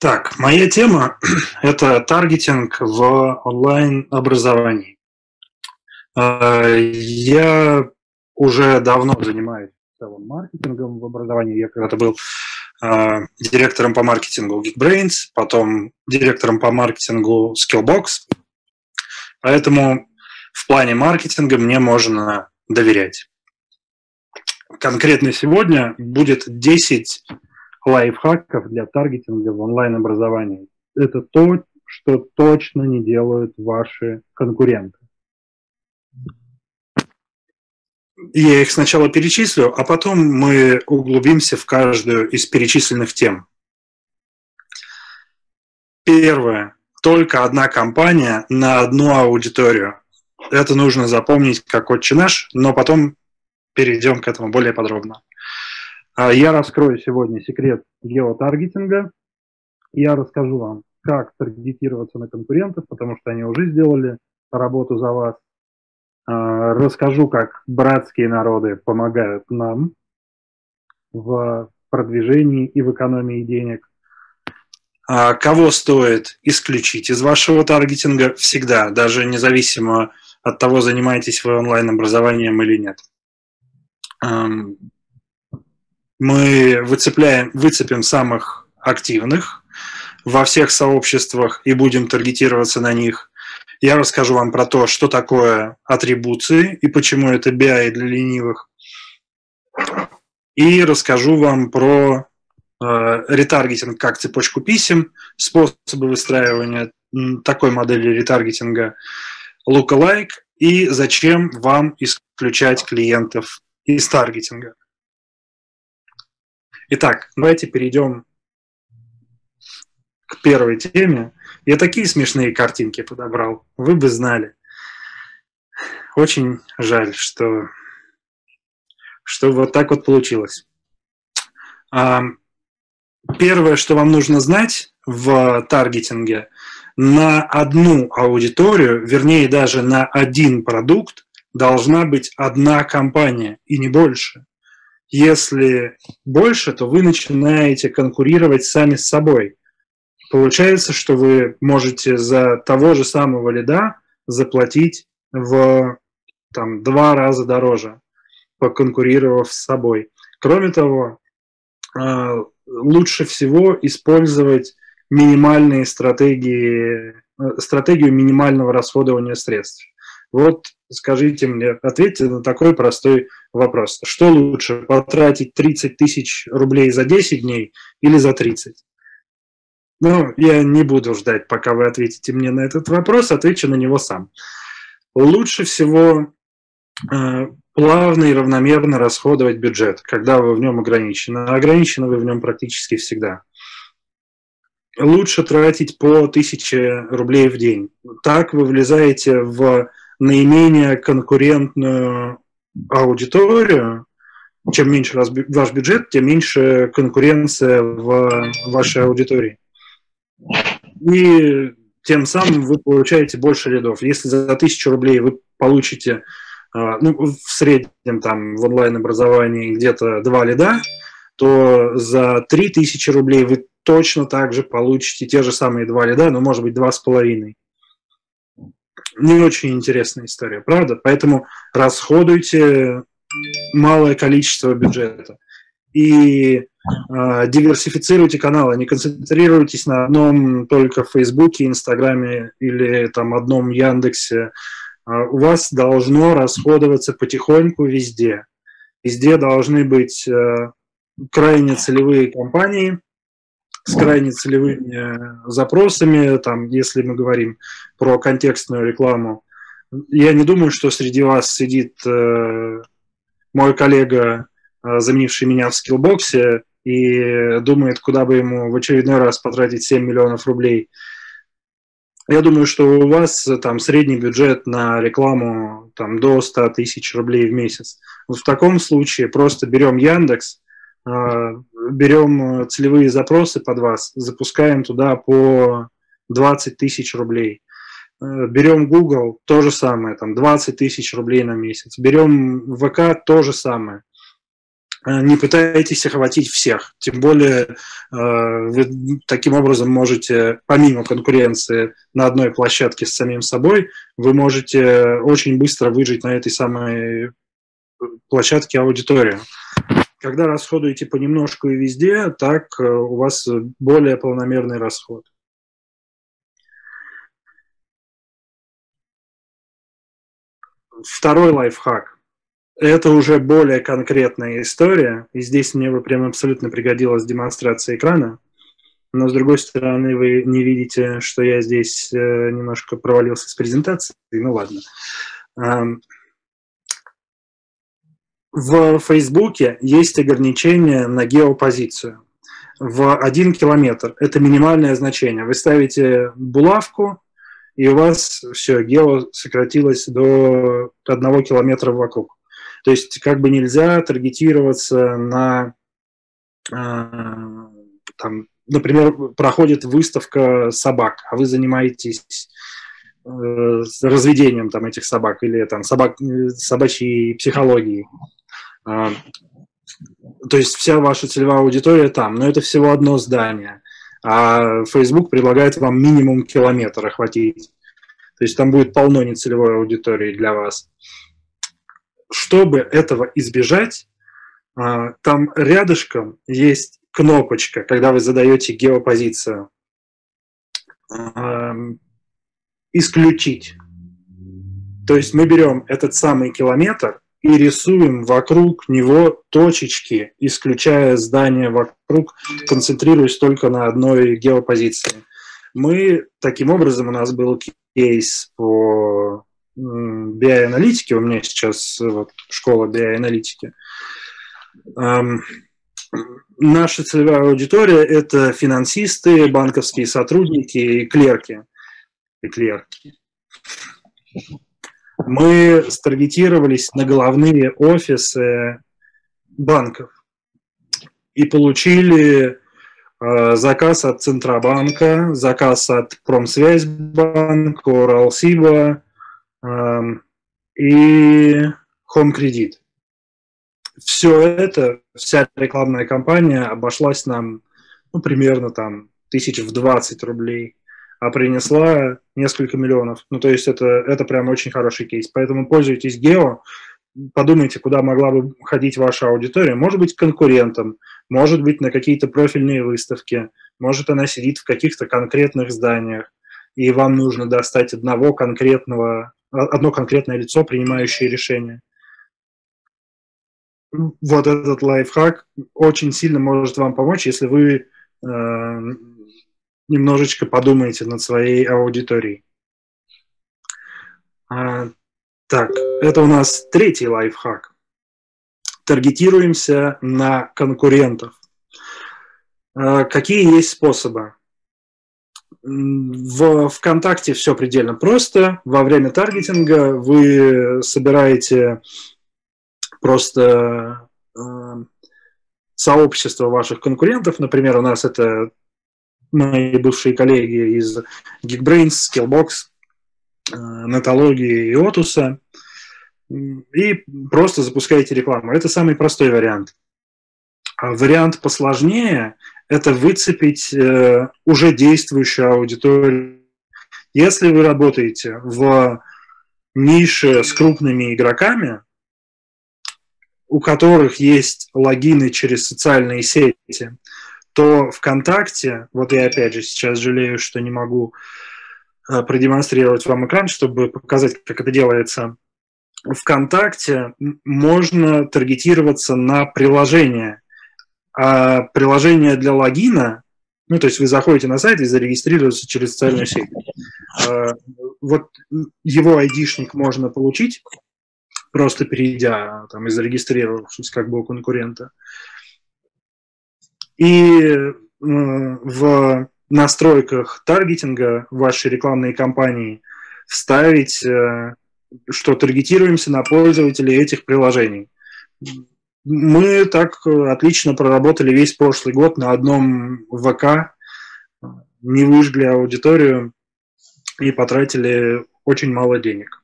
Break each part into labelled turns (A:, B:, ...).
A: Так, моя тема – это таргетинг в онлайн-образовании. Э, я уже давно занимаюсь целым маркетингом в образовании. Я когда-то был э, директором по маркетингу Geekbrains, потом директором по маркетингу Skillbox. Поэтому в плане маркетинга мне можно доверять. Конкретно сегодня будет 10 лайфхаков для таргетинга в онлайн-образовании. Это то, что точно не делают ваши конкуренты. Я их сначала перечислю, а потом мы углубимся в каждую из перечисленных тем. Первое. Только одна компания на одну аудиторию. Это нужно запомнить как отче наш, но потом перейдем к этому более подробно. А, я раскрою сегодня секрет геотаргетинга. Я расскажу вам, как таргетироваться на конкурентов, потому что они уже сделали работу за вас. А, расскажу, как братские народы помогают нам в продвижении и в экономии денег. А, кого стоит исключить из вашего таргетинга всегда, даже независимо от того, занимаетесь вы онлайн-образованием или нет мы выцепляем, выцепим самых активных во всех сообществах и будем таргетироваться на них. Я расскажу вам про то, что такое атрибуции и почему это BI для ленивых. И расскажу вам про э, ретаргетинг как цепочку писем, способы выстраивания такой модели ретаргетинга lookalike и зачем вам исключать клиентов из таргетинга. Итак, давайте перейдем к первой теме. Я такие смешные картинки подобрал, вы бы знали. Очень жаль, что, что вот так вот получилось. А, первое, что вам нужно знать в таргетинге, на одну аудиторию, вернее даже на один продукт, должна быть одна компания и не больше. Если больше, то вы начинаете конкурировать сами с собой. Получается, что вы можете за того же самого лида заплатить в там, два раза дороже, поконкурировав с собой. Кроме того, э, лучше всего использовать минимальные стратегии, э, стратегию минимального расходования средств. Вот скажите мне, ответьте на такой простой вопрос. Что лучше, потратить 30 тысяч рублей за 10 дней или за 30? Ну, я не буду ждать, пока вы ответите мне на этот вопрос, отвечу на него сам. Лучше всего э, плавно и равномерно расходовать бюджет, когда вы в нем ограничены. Ограничены вы в нем практически всегда. Лучше тратить по 1000 рублей в день. Так вы влезаете в наименее конкурентную аудиторию, чем меньше ваш бюджет, тем меньше конкуренция в вашей аудитории. И тем самым вы получаете больше рядов. Если за тысячу рублей вы получите а, ну, в среднем там в онлайн-образовании где-то два лида, то за 3000 рублей вы точно так же получите те же самые два лида, но может быть два с половиной не очень интересная история, правда? Поэтому расходуйте малое количество бюджета и э, диверсифицируйте каналы, не концентрируйтесь на одном только Фейсбуке, Инстаграме или там одном Яндексе. Э, у вас должно расходоваться потихоньку везде. Везде должны быть э, крайне целевые компании, с крайне целевыми э, запросами, там, если мы говорим про контекстную рекламу. Я не думаю, что среди вас сидит э, мой коллега, э, заменивший меня в скиллбоксе, и думает, куда бы ему в очередной раз потратить 7 миллионов рублей. Я думаю, что у вас э, там средний бюджет на рекламу там, до 100 тысяч рублей в месяц. Вот в таком случае просто берем Яндекс, берем э, целевые запросы под вас, запускаем туда по 20 тысяч рублей. Э, берем Google, то же самое, там 20 тысяч рублей на месяц. Берем ВК, то же самое. э, не пытайтесь охватить всех. Тем более вы таким образом можете, помимо конкуренции на одной площадке с самим собой, вы можете очень быстро выжить на этой самой площадке аудиторию. Когда расходуете понемножку и везде, так у вас более полномерный расход. Второй лайфхак. Это уже более конкретная история, и здесь мне бы прям абсолютно пригодилась демонстрация экрана. Но, с другой стороны, вы не видите, что я здесь э, немножко провалился с презентацией. Ну, ладно. В Фейсбуке есть ограничение на геопозицию в один километр. Это минимальное значение. Вы ставите булавку, и у вас все, гео сократилось до одного километра вокруг. То есть как бы нельзя таргетироваться на, э, там, например, проходит выставка собак, а вы занимаетесь э, разведением там этих собак или там собак, собачьей психологией. Э, то есть вся ваша целевая аудитория там, но это всего одно здание а Facebook предлагает вам минимум километр охватить. То есть там будет полно нецелевой аудитории для вас. Чтобы этого избежать, а, там рядышком есть кнопочка, когда вы задаете геопозицию. Исключить. То есть мы берем этот самый километр и рисуем вокруг него точечки, исключая здание вокруг, концентрируясь только на одной геопозиции. Мы, таким образом, у нас был кейс по биоаналитике, у меня сейчас вот, школа биоаналитики. Эм, наша целевая аудитория – это финансисты, банковские сотрудники и клерки. И клерки мы старгетировались на головные офисы банков и получили э, заказ от Центробанка, заказ от Промсвязьбанка, Уралсиба э, и Home Credit. Все это, вся рекламная кампания обошлась нам ну, примерно там тысяч в 20 рублей а принесла несколько миллионов. Ну, то есть это, это прям очень хороший кейс. Поэтому пользуйтесь гео, подумайте, куда могла бы ходить ваша аудитория. Может быть, конкурентом, может быть, на какие-то профильные выставки, может, она сидит в каких-то конкретных зданиях, и вам нужно достать одного конкретного, одно конкретное лицо, принимающее решение. Вот этот лайфхак очень сильно может вам помочь, если вы э, немножечко подумайте над своей аудиторией. А, так, это у нас третий лайфхак. Таргетируемся на конкурентов. А, какие есть способы? В ВКонтакте все предельно просто. Во время таргетинга вы собираете просто э, сообщество ваших конкурентов. Например, у нас это мои бывшие коллеги из Geekbrains, Skillbox, э, Натологии и Отуса, и просто запускаете рекламу. Это самый простой вариант. А вариант посложнее – это выцепить э, уже действующую аудиторию. Если вы работаете в нише с крупными игроками, у которых есть логины через социальные сети, то ВКонтакте, вот я опять же сейчас жалею, что не могу э, продемонстрировать вам экран, чтобы показать, как это делается. ВКонтакте можно таргетироваться на приложение. А приложение для логина, ну, то есть вы заходите на сайт и зарегистрируетесь через социальную сеть. Э, вот его айдишник можно получить, просто перейдя там, и зарегистрировавшись как бы у конкурента и э, в настройках таргетинга вашей рекламной кампании вставить, э, что таргетируемся на пользователей этих приложений. Мы так отлично проработали весь прошлый год на одном ВК, не выжгли аудиторию и потратили очень мало денег.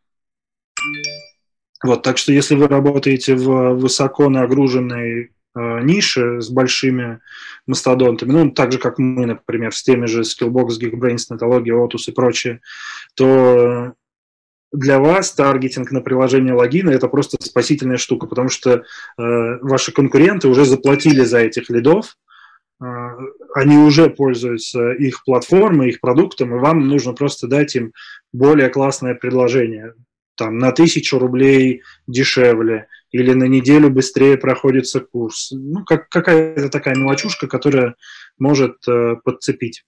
A: Вот, так что если вы работаете в высоко нагруженной э, ниши с большими мастодонтами, ну, так же, как мы, например, с теми же Skillbox, Geekbrains, Netology, Otus и прочее, то для вас таргетинг на приложение логина – это просто спасительная штука, потому что э, ваши конкуренты уже заплатили за этих лидов, э, они уже пользуются их платформой, их продуктом, и вам нужно просто дать им более классное предложение. Там на тысячу рублей дешевле или на неделю быстрее проходится курс. Ну, как, какая-то такая мелочушка, которая может э, подцепить.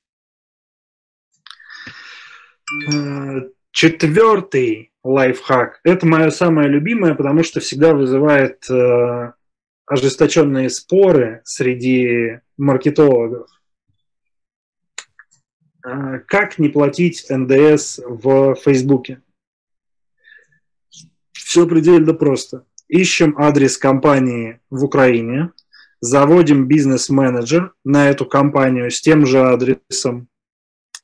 A: Э, четвертый лайфхак. Это мое самое любимое, потому что всегда вызывает э, ожесточенные споры среди маркетологов. Э, как не платить НДС в Фейсбуке? Все предельно просто. Ищем адрес компании в Украине, заводим бизнес-менеджер на эту компанию с тем же адресом,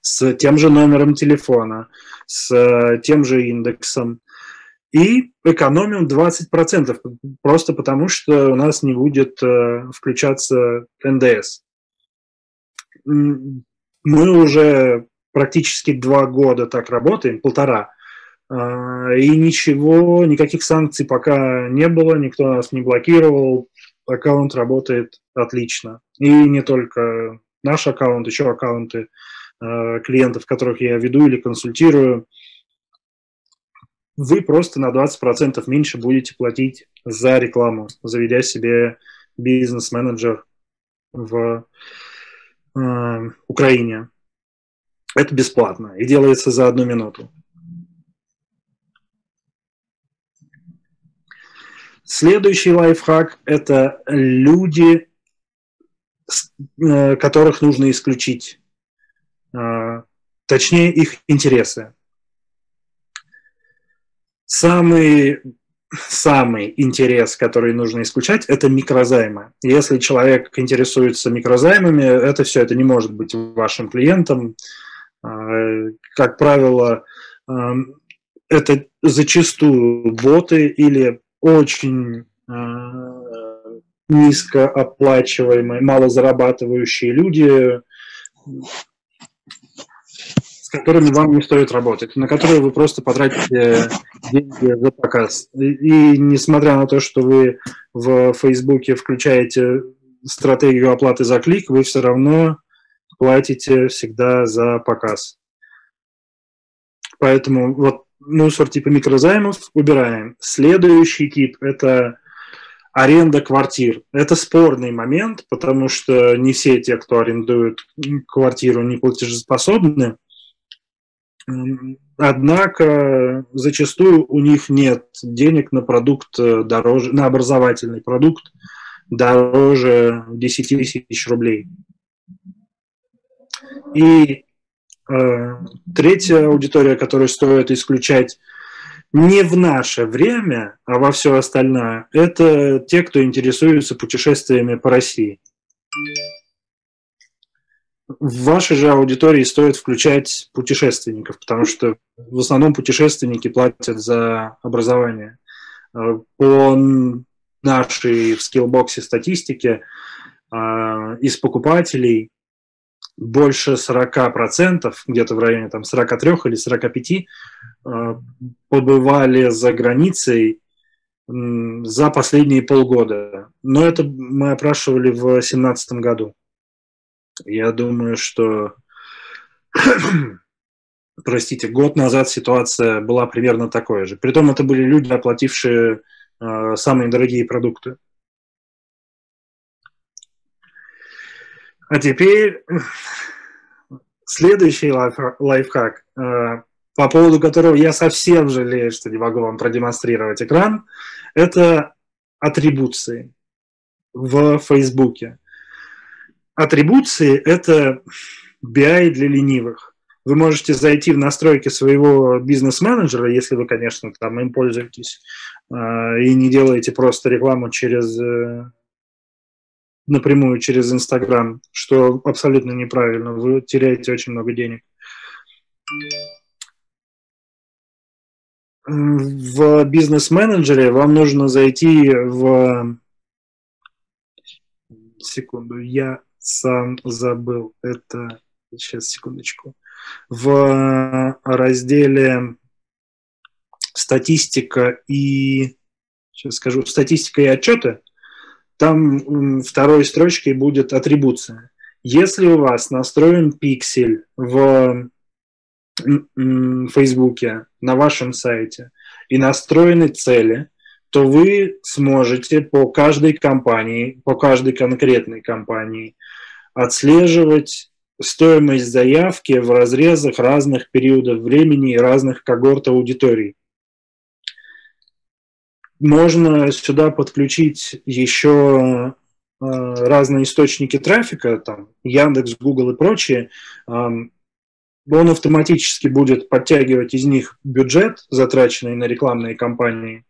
A: с тем же номером телефона, с тем же индексом, и экономим 20%, просто потому что у нас не будет э, включаться НДС. Мы уже практически два года так работаем, полтора, э, и ничего, никаких санкций пока не было, никто нас не блокировал, аккаунт работает отлично. И не только наш аккаунт, еще аккаунты э, клиентов, которых я веду или консультирую – вы просто на 20% меньше будете платить за рекламу, заведя себе бизнес-менеджер в э, Украине. Это бесплатно и делается за одну минуту. Следующий лайфхак – это люди, э, которых нужно исключить, э, точнее их интересы. Самый, самый интерес, который нужно исключать, это микрозаймы. Если человек интересуется микрозаймами, это все, это не может быть вашим клиентом. А, как правило, это зачастую боты или очень а, низкооплачиваемые, малозарабатывающие люди, которыми вам не стоит работать, на которые вы просто потратите деньги за показ. И несмотря на то, что вы в Фейсбуке включаете стратегию оплаты за клик, вы все равно платите всегда за показ. Поэтому вот мусор типа микрозаймов убираем. Следующий тип – это аренда квартир. Это спорный момент, потому что не все те, кто арендует квартиру, не платежеспособны. Однако зачастую у них нет денег на продукт э, дороже, на образовательный продукт дороже 10 тысяч рублей. И третья аудитория, которую стоит исключать не в наше время, а во все остальное, это те, кто интересуется путешествиями по России в вашей же аудитории стоит включать путешественников, потому что в основном путешественники платят за образование. Э, по нашей в скиллбоксе статистике э, из покупателей больше 40%, где-то в районе там, 43 или 45, э, побывали за границей за последние полгода. Но это мы опрашивали в 2017 году. Я думаю, что, простите, год назад ситуация была примерно такой же. Притом это были люди, оплатившие э, самые дорогие продукты. А теперь следующий лайф, лайфхак, э, по поводу которого я совсем жалею, что не могу вам продемонстрировать экран, это атрибуции в Фейсбуке. Атрибуции – это BI для ленивых. Вы можете зайти в настройки своего бизнес-менеджера, если вы, конечно, там им пользуетесь, а, и не делаете просто рекламу через э, напрямую через Инстаграм, что абсолютно неправильно. Вы теряете очень много денег. В бизнес-менеджере вам нужно зайти в секунду, я сам забыл. Это сейчас секундочку. В разделе статистика и сейчас скажу статистика и отчеты. Там второй строчкой будет атрибуция. Если у вас настроен пиксель в Фейсбуке, на вашем сайте и настроены цели, то вы сможете по каждой компании, по каждой конкретной компании отслеживать стоимость заявки в разрезах разных периодов времени и разных когорт аудиторий. Можно сюда подключить еще э, разные источники трафика, там Яндекс, Google и прочие, он автоматически будет подтягивать из них бюджет, затраченный на рекламные кампании,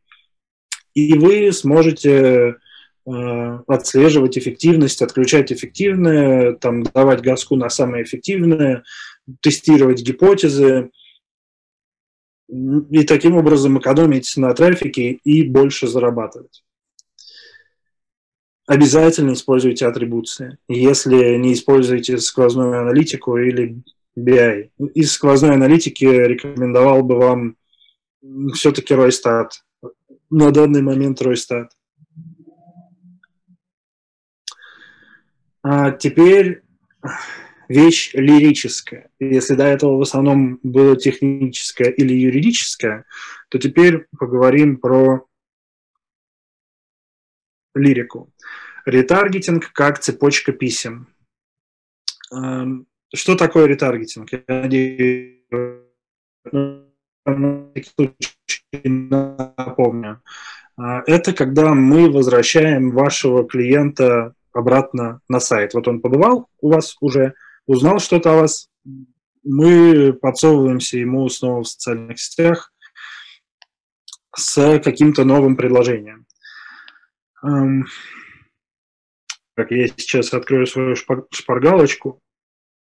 A: и вы сможете э, отслеживать эффективность, отключать эффективное, там, давать газку на самое эффективное, тестировать гипотезы, и таким образом экономить на трафике и больше зарабатывать. Обязательно используйте атрибуции. Если не используете сквозную аналитику или BI. Из сквозной аналитики рекомендовал бы вам все-таки Ройстат. На данный момент Ройстат. А теперь вещь лирическая. Если до этого в основном было техническое или юридическое, то теперь поговорим про лирику. Ретаргетинг как цепочка писем. Эм, что такое ретаргетинг? Я надеюсь, напомню. А, это когда мы возвращаем вашего клиента обратно на сайт. Вот он побывал у вас уже, узнал что-то о вас, мы подсовываемся ему снова в социальных сетях с каким-то новым предложением. Так, я сейчас открою свою шпаргалочку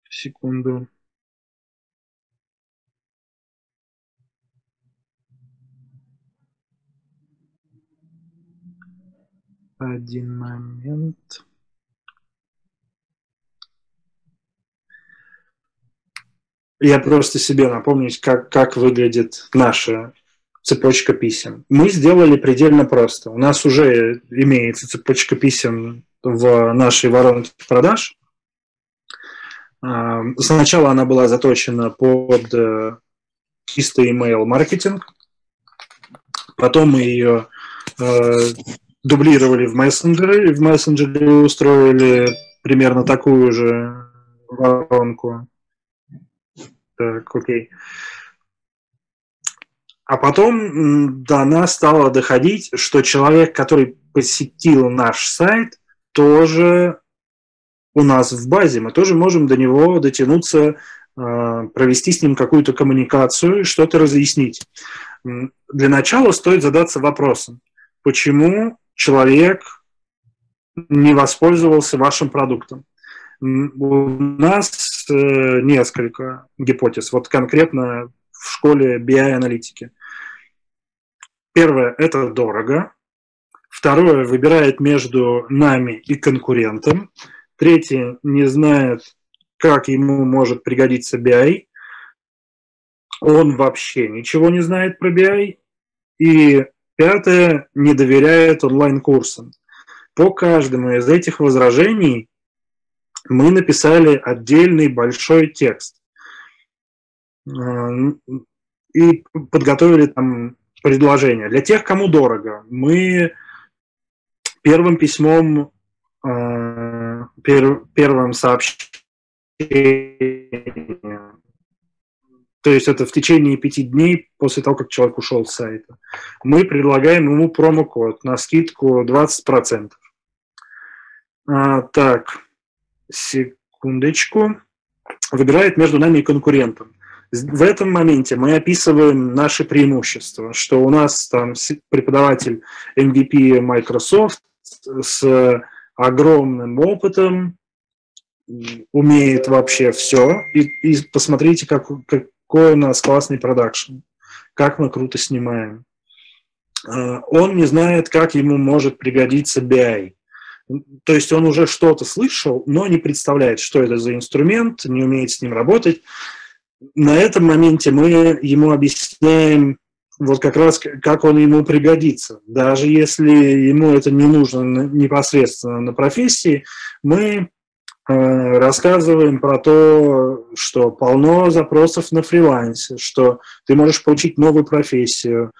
A: секунду. Один момент. Я просто себе напомнить, как, как выглядит наша цепочка писем. Мы сделали предельно просто. У нас уже имеется цепочка писем в нашей воронке продаж. Сначала она была заточена под э, чистый email маркетинг, потом мы ее э, дублировали в мессенджеры, и в мессенджере устроили примерно такую же воронку. Так, окей. А потом до нас стало доходить, что человек, который посетил наш сайт, тоже у нас в базе, мы тоже можем до него дотянуться, а, провести с ним какую-то коммуникацию, что-то разъяснить. Для начала стоит задаться вопросом, почему человек не воспользовался вашим продуктом. У нас э, несколько гипотез, вот конкретно в школе BI-аналитики. Первое – это дорого. Второе – выбирает между нами и конкурентом. Третий не знает, как ему может пригодиться BI. Он вообще ничего не знает про BI. И пятое, не доверяет онлайн-курсам. По каждому из этих возражений мы написали отдельный большой текст и подготовили там предложение. Для тех, кому дорого, мы первым письмом пер, первым сообщением. То есть это в течение пяти дней после того, как человек ушел с сайта. Мы предлагаем ему промокод на скидку 20%. А, так, секундочку. Выбирает между нами и конкурентом. В этом моменте мы описываем наши преимущества, что у нас там преподаватель MVP Microsoft с огромным опытом, умеет вообще все. И, и посмотрите, как, какой у нас классный продакшн, как мы круто снимаем. А, он не знает, как ему может пригодиться BI. То есть он уже что-то слышал, но не представляет, что это за инструмент, не умеет с ним работать. На этом моменте мы ему объясняем вот как раз как он ему пригодится. Даже если ему это не нужно непосредственно на профессии, мы э, рассказываем про то, что полно запросов на фрилансе, что ты можешь получить новую профессию.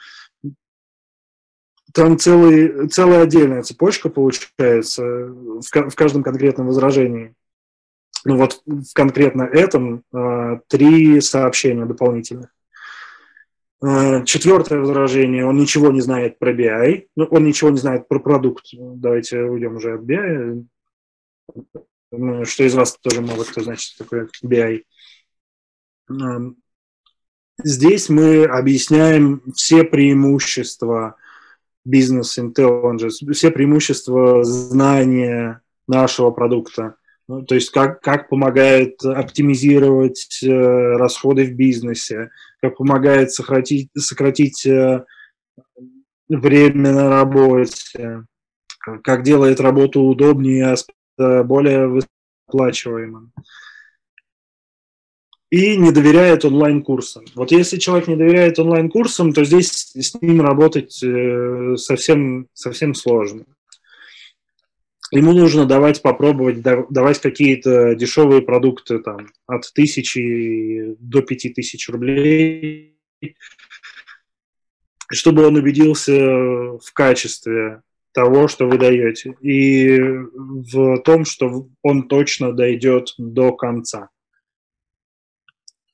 A: Там целый, целая отдельная цепочка получается в, в каждом конкретном возражении. Ну вот в конкретно этом э, три сообщения дополнительных. Э, четвертое возражение, он ничего не знает про BI, ну, он ничего не знает про продукт. Давайте уйдем уже от BI. Ну, что из вас тоже много кто значит такое BI. Эм, здесь мы объясняем все преимущества бизнес intelligence, все преимущества знания нашего продукта. Ну, то есть как, как помогает оптимизировать э, расходы в бизнесе, как помогает сократить, сократить э, время на работе, как делает работу удобнее, э, более выплачиваемым. И не доверяет онлайн-курсам. Вот если человек не доверяет онлайн-курсам, то здесь с ним работать э, совсем, совсем сложно. Ему нужно давать попробовать, давать какие-то дешевые продукты там, от тысячи до пяти тысяч рублей, чтобы он убедился в качестве того, что вы даете, и в том, что он точно дойдет до конца.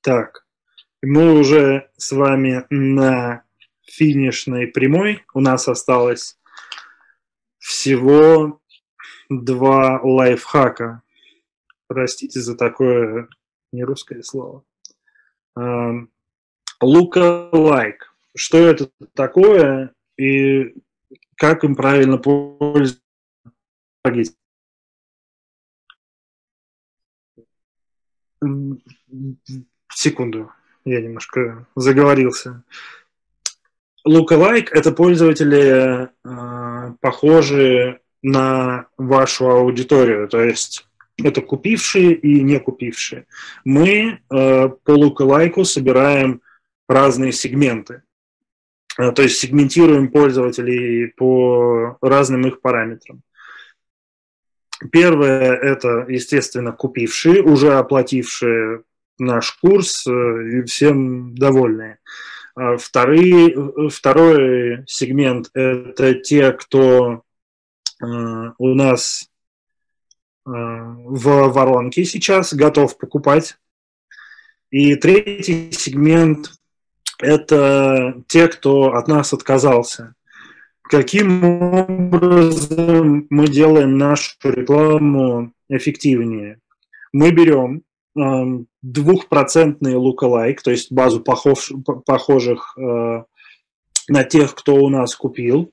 A: Так, мы уже с вами на финишной прямой. У нас осталось всего два лайфхака. Простите за такое нерусское слово. Lookalike. Что это такое и как им правильно пользоваться? Секунду, я немножко заговорился. Lookalike – это пользователи, э, похожие на вашу аудиторию, то есть это купившие и не купившие. Мы э, по лукалайку собираем разные сегменты, э, то есть сегментируем пользователей по разным их параметрам. Первое – это, естественно, купившие, уже оплатившие наш курс э, и всем довольные. А вторые, второй сегмент – это те, кто Э, у нас э, в воронке сейчас, готов покупать. И третий сегмент – это те, кто от нас отказался. Каким образом мы делаем нашу рекламу эффективнее? Мы берем двухпроцентный лукалайк, то есть базу похож, похожих на тех, кто у нас купил,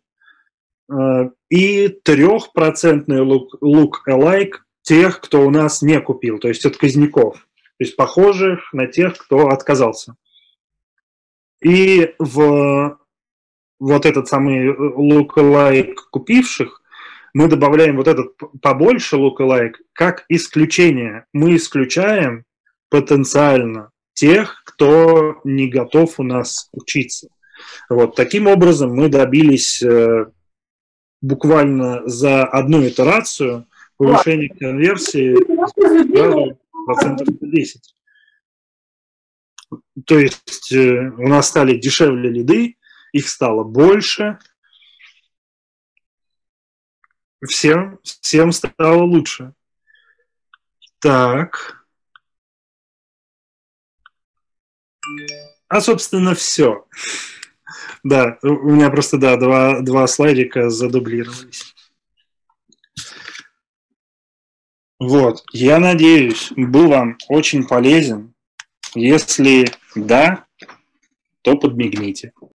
A: Э, и трехпроцентный look-alike тех, кто у нас не купил, то есть отказников, то есть похожих на тех, кто отказался. И в вот этот самый look-alike купивших мы добавляем вот этот побольше look-alike как исключение. Мы исключаем потенциально тех, кто не готов у нас учиться. Вот таким образом мы добились э, буквально за одну итерацию повышение конверсии процентов 10. То есть э, у нас стали дешевле лиды, их стало больше, всем, всем стало лучше. Так. А, собственно, все. Да, у меня просто, да, два, два слайдика задублировались. Вот, я надеюсь, был вам очень полезен. Если да, то подмигните.